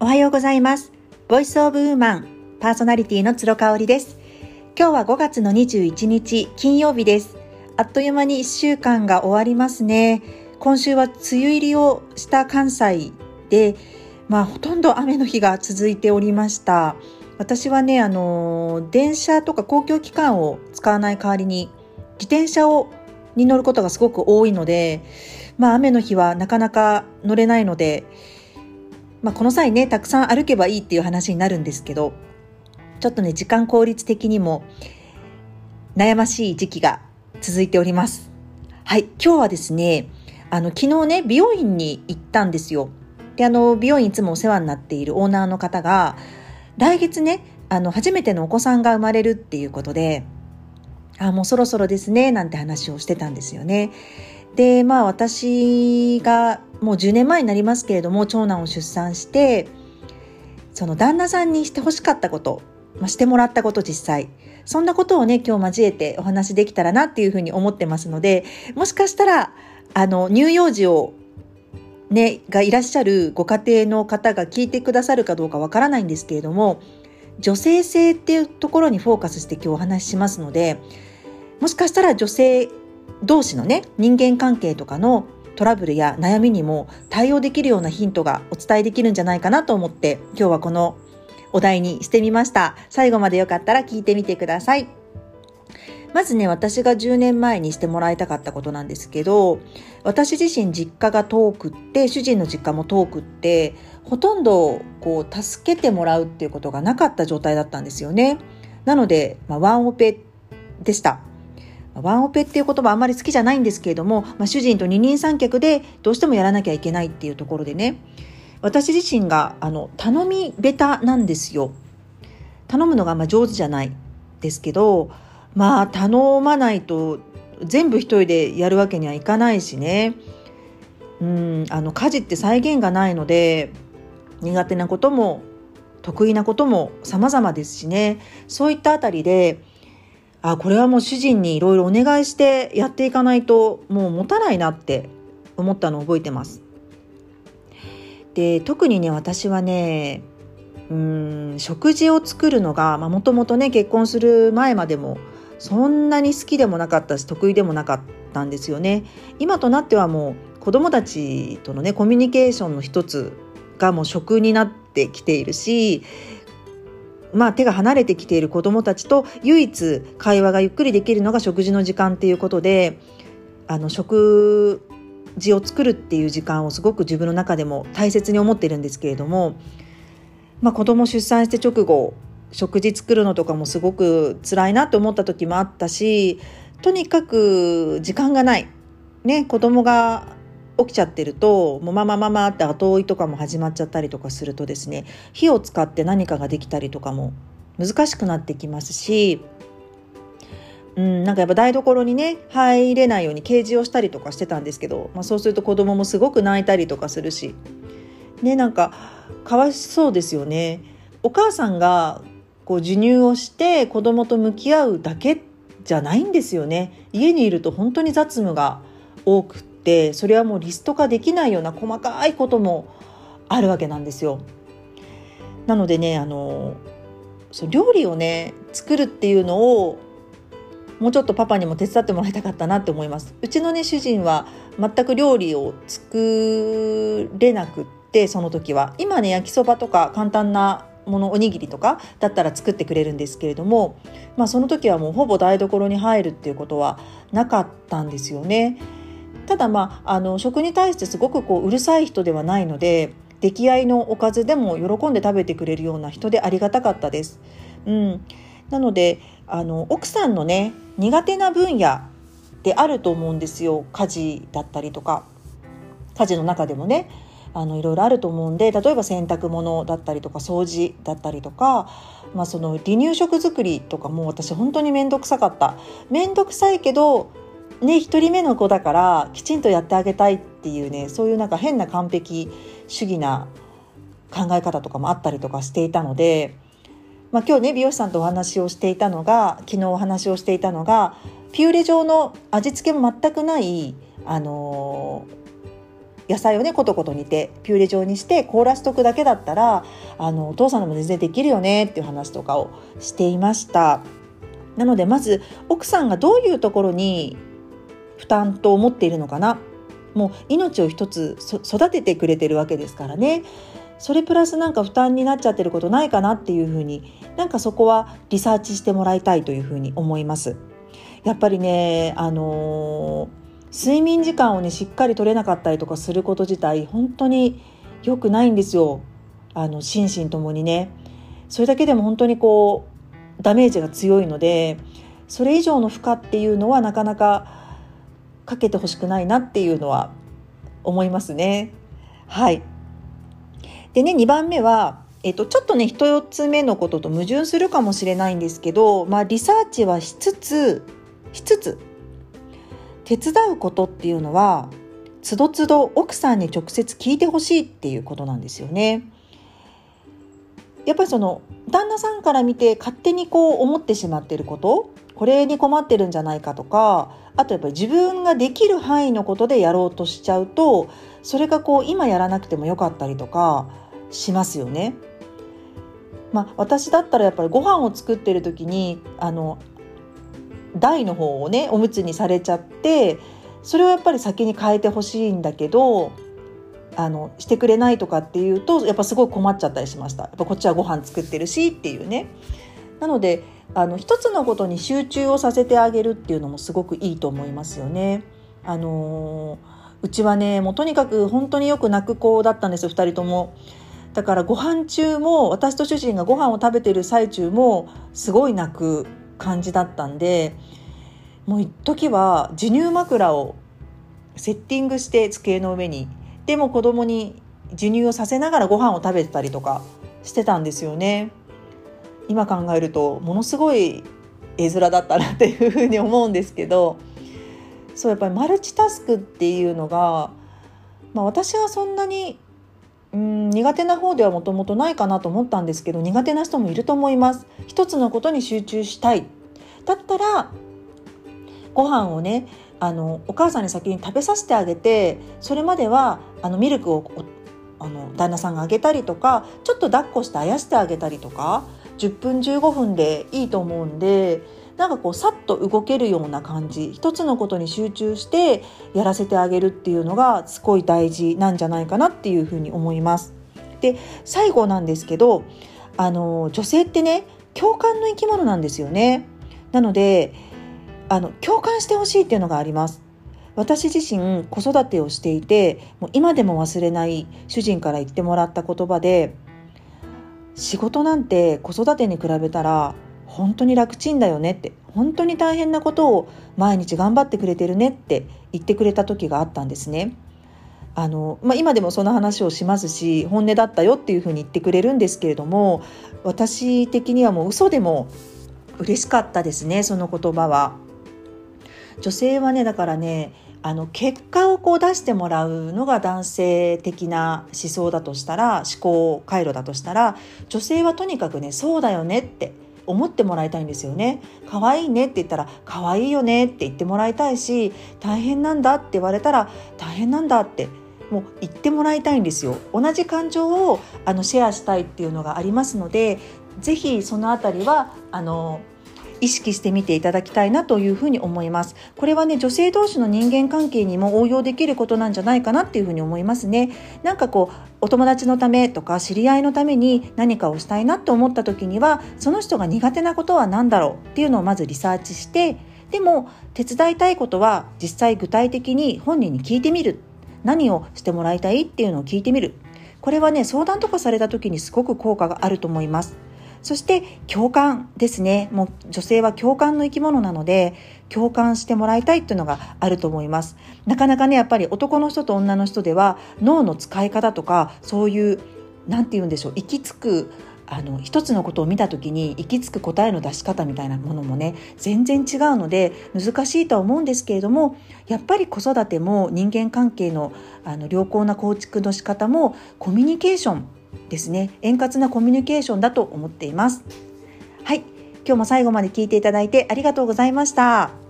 おはようございます。ボイスオブウーマンパーソナリティの鶴香織です。今日は5月の21日金曜日です。あっという間に1週間が終わりますね。今週は梅雨入りをした関西で、まあほとんど雨の日が続いておりました。私はね、あの、電車とか公共機関を使わない代わりに自転車をに乗ることがすごく多いので、まあ雨の日はなかなか乗れないので、まあ、この際ねたくさん歩けばいいっていう話になるんですけどちょっとね時間効率的にも悩ましい時期が続いております。はい今日はですねあの昨日ね美容院に行ったんですよ。であの美容院いつもお世話になっているオーナーの方が来月ねあの初めてのお子さんが生まれるっていうことであもうそろそろですねなんて話をしてたんですよね。でまあ私がもう10年前になりますけれども長男を出産してその旦那さんにしてほしかったこと、まあ、してもらったこと実際。そんなことをね今日交えてお話できたらなっていうふうに思ってますのでもしかしたらあの乳幼児をねがいらっしゃるご家庭の方が聞いてくださるかどうかわからないんですけれども女性性っていうところにフォーカスして今日お話ししますのでもしかしたら女性同士のね人間関係とかのトラブルや悩みにも対応できるようなヒントがお伝えできるんじゃないかなと思って今日はこのお題にしてみました。最後までよかったら聞いてみてください。まずね私が10年前にしてもらいたかったことなんですけど私自身実家が遠くって主人の実家も遠くってほとんどこう助けてもらうっていうことがなかった状態だったんですよね。なので、まあ、ワンオペでした。ワンオペっていう言葉あんまり好きじゃないんですけれども、まあ、主人と二人三脚でどうしてもやらなきゃいけないっていうところでね。私自身があの頼み下手なんですよ。頼むのがまあ上手じゃないですけどまあ頼まないと全部一人でやるわけにはいかないしね。うんあの家事って再現がないので苦手なことも得意なことも様々ですしね。そういったあたりであこれはもう主人にいろいろお願いしてやっていかないともう持たないなって思ったのを覚えてます。で特にね私はねうん食事を作るのがもともとね結婚する前までもそんなに好きでもなかったし得意でもなかったんですよね。今となってはもう子供たちとのねコミュニケーションの一つがもう食になってきているしまあ、手が離れてきている子どもたちと唯一会話がゆっくりできるのが食事の時間っていうことであの食事を作るっていう時間をすごく自分の中でも大切に思ってるんですけれども、まあ、子供出産して直後食事作るのとかもすごく辛いなと思った時もあったしとにかく時間がない、ね、子供が起きちゃってるともうママママって後追いとかも始まっちゃったりとかするとですね火を使って何かができたりとかも難しくなってきますし、うん、なんかやっぱ台所にね入れないようにケージをしたりとかしてたんですけど、まあ、そうすると子供もすごく泣いたりとかするしねなんかかわいそうですよね。お母さんがこう授乳をして子供と向き合うだけじゃないんですよね。家にいると本当に雑務が多くてそれはもうリスト化できないような細かいこともあるわけなんですよ。なのでねあのそう料理をね作るっていうのをもうちょっとパパにも手伝ってもらいたかったなって思います。うちのね主人は全く料理を作れなくってその時は今ね焼きそばとか簡単なものおにぎりとかだったら作ってくれるんですけれども、まあ、その時はもうほぼ台所に入るっていうことはなかったんですよね。ただまああの食に対してすごくこううるさい人ではないので出来合いのおかずでも喜んで食べてくれるような人でありがたかったです。うん、なのであの奥さんのね苦手な分野であると思うんですよ。家事だったりとか。家事の中でもね。あのいろいろあると思うんで例えば洗濯物だったりとか掃除だったりとか、まあ、その離乳食作りとかも私本当に面倒くさかった。面倒くさいけどね、1人目の子だからきちんとやってあげたいっていうねそういうなんか変な完璧主義な考え方とかもあったりとかしていたので、まあ、今日ね美容師さんとお話をしていたのが昨日お話をしていたのがピューレ状の味付けも全くない、あの野菜をねコトコト煮てピューレ状にして凍らしとくだけだったらあのお父さんでも全然できるよねっていう話とかをしていました。なのでまず奥さんがどういうところに負担と思っているのかな？もう命を一つ育ててくれてるわけですからね。それプラスなんか負担になっちゃってることないかなっていうふうになんかそこはリサーチしてもらいたいというふうに思います。やっぱりねあのー、睡眠時間をねしっかり取れなかったりとかすること自体本当に良くないんですよ。あの心身ともにね。それだけでも本当にこうダメージが強いのでそれ以上の負荷っていうのはなかなかかけてほしくないなっていうのは思いますね。はい。でね、2番目は、えっと、ちょっとね、1つ目のことと矛盾するかもしれないんですけど、まあ、リサーチはしつつ、しつつ、手伝うことっていうのは、つどつど奥さんに直接聞いてほしいっていうことなんですよね。やっぱりその旦那さんから見て勝手にこう思ってしまってることこれに困ってるんじゃないかとかあとやっぱり自分ができる範囲のことでやろうとしちゃうとそれがこう今やらなくてもよかったりとかしますよね。まあ、私だったらやっぱりご飯を作ってる時にあの台の方をねおむつにされちゃってそれをやっぱり先に変えてほしいんだけどあのしてくれないとかっていうとやっぱすごい困っちゃったりしましたやっぱこっちはご飯作ってるしっていうねなのであの一つのことに集中をさせてあげるっていうのもすごくいいと思いますよね。あのうちはねもうとにかく本当によく泣く子だったんですよ2人とも。だからご飯中も私と主人がご飯を食べてる最中もすごい泣く感じだったんでもう一時は授乳枕をセッティングして机の上にでも子供に授乳をさせながらご飯を食べてたりとかしてたんですよね。今考えるとものすごい絵面だったなっていうふうに思うんですけどそうやっぱりマルチタスクっていうのが、まあ、私はそんなにうん苦手な方ではもともとないかなと思ったんですけど苦手な人もいると思います。一つのことに集中したいだったらご飯をねあのお母さんに先に食べさせてあげてそれまではあのミルクをあの旦那さんがあげたりとかちょっと抱っこしてあやしてあげたりとか10分15分でいいと思うんでなんかこうさっと動けるような感じ一つのことに集中してやらせてあげるっていうのがすごい大事なんじゃないかなっていうふうに思います。で最後なんですけどあの女性ってね共感の生き物なんですよね。なのであの共感してほしいっていうのがあります。私自身子育てをしていてもう今でも忘れない主人から言ってもらった言葉で仕事なんて子育てに比べたら本当に楽ちんだよねって本当に大変なことを毎日頑張ってくれてるねって言ってくれた時があったんですね。あのまあ、今でもその話をしますし本音だったよっていうふうに言ってくれるんですけれども私的にはもう嘘でも嬉しかったですねその言葉は。女性はねだからねあの結果をこう出してもらうのが男性的な思想だとしたら思考回路だとしたら女性はとにかくねそうだよねって思ってもらいたいんですよね。可愛いねって言ったら可愛いよねって言ってもらいたいし大変なんだって言われたら大変なんだってもう言ってもらいたいんですよ。同じ感情をあのシェアしたいっていうのがありますのでぜひそのあたりはあの意識してみていただきたいなというふうに思います。これはね、女性同士の人間関係にも応用できることなんじゃないかなっていうふうに思いますね。なんかこう、お友達のためとか知り合いのために何かをしたいなと思った時には、その人が苦手なことは何だろうっていうのをまずリサーチして、でも手伝いたいことは実際具体的に本人に聞いてみる。何をしてもらいたいっていうのを聞いてみる。これはね、相談とかされた時にすごく効果があると思います。そして共感ですね。もう女性は共感の生き物なので、共感してもらいたいっていうのがあると思います。なかなかね、やっぱり男の人と女の人では脳の使い方とか、そういう、なんて言うんでしょう、行き着くあの一つのことを見た時に行き着く答えの出し方みたいなものもね全然違うので難しいとは思うんですけれどもやっぱり子育ても人間関係のあの良好な構築の仕方もコミュニケーションですね。円滑なコミュニケーションだと思っています。はい。今日も最後まで聞いていただいてありがとうございました。